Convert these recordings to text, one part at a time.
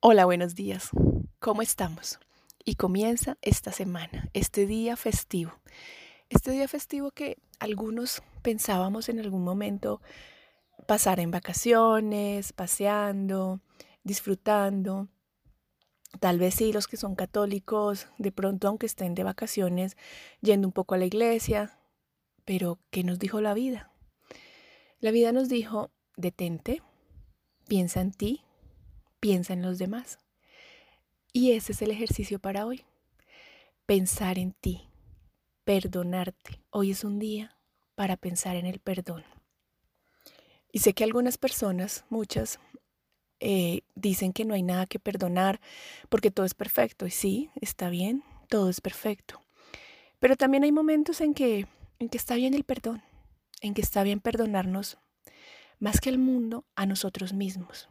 Hola, buenos días. ¿Cómo estamos? Y comienza esta semana, este día festivo. Este día festivo que algunos pensábamos en algún momento pasar en vacaciones, paseando, disfrutando. Tal vez sí los que son católicos, de pronto aunque estén de vacaciones, yendo un poco a la iglesia. Pero, ¿qué nos dijo la vida? La vida nos dijo, detente, piensa en ti, piensa en los demás. Y ese es el ejercicio para hoy. Pensar en ti, perdonarte. Hoy es un día para pensar en el perdón. Y sé que algunas personas, muchas, eh, dicen que no hay nada que perdonar porque todo es perfecto. Y sí, está bien, todo es perfecto. Pero también hay momentos en que, en que está bien el perdón, en que está bien perdonarnos más que al mundo, a nosotros mismos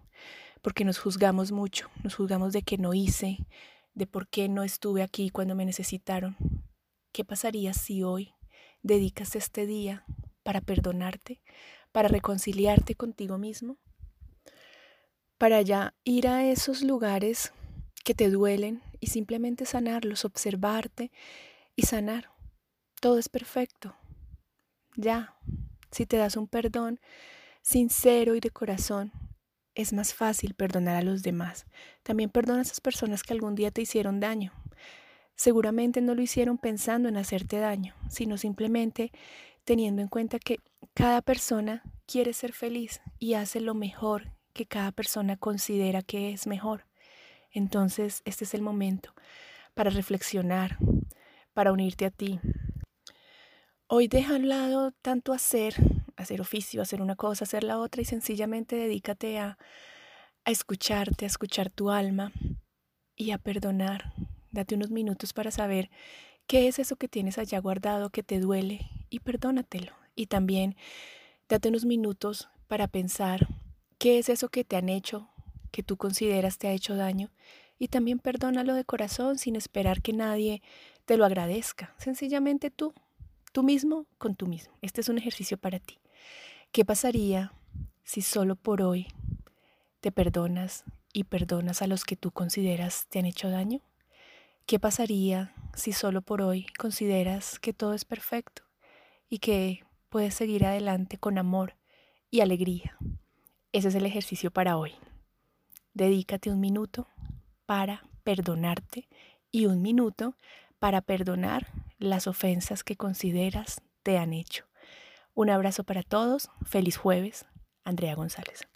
porque nos juzgamos mucho, nos juzgamos de que no hice, de por qué no estuve aquí cuando me necesitaron. ¿Qué pasaría si hoy dedicas este día para perdonarte, para reconciliarte contigo mismo? Para ya ir a esos lugares que te duelen y simplemente sanarlos, observarte y sanar. Todo es perfecto. Ya, si te das un perdón sincero y de corazón, es más fácil perdonar a los demás. También perdona a esas personas que algún día te hicieron daño. Seguramente no lo hicieron pensando en hacerte daño, sino simplemente teniendo en cuenta que cada persona quiere ser feliz y hace lo mejor que cada persona considera que es mejor. Entonces, este es el momento para reflexionar, para unirte a ti. Hoy deja a un lado tanto hacer hacer oficio, hacer una cosa, hacer la otra y sencillamente dedícate a, escucharte, a escuchar tu alma y a perdonar. Date unos minutos para saber qué es eso que tienes allá guardado que te duele y perdónatelo. Y también date unos minutos para pensar qué es eso que te han hecho, que tú consideras te ha hecho daño y también perdónalo de corazón sin esperar que nadie te lo agradezca. Sencillamente tú, tú mismo con tú mismo. Este es un ejercicio para ti. ¿Qué pasaría si solo por hoy te perdonas y perdonas a los que tú consideras te han hecho daño? ¿Qué pasaría si solo por hoy consideras que todo es perfecto y que puedes seguir adelante con amor y alegría? Ese es el ejercicio para hoy. Dedícate un minuto para perdonarte y un minuto para perdonar las ofensas que consideras te han hecho. Un abrazo para todos, feliz jueves, Andrea González.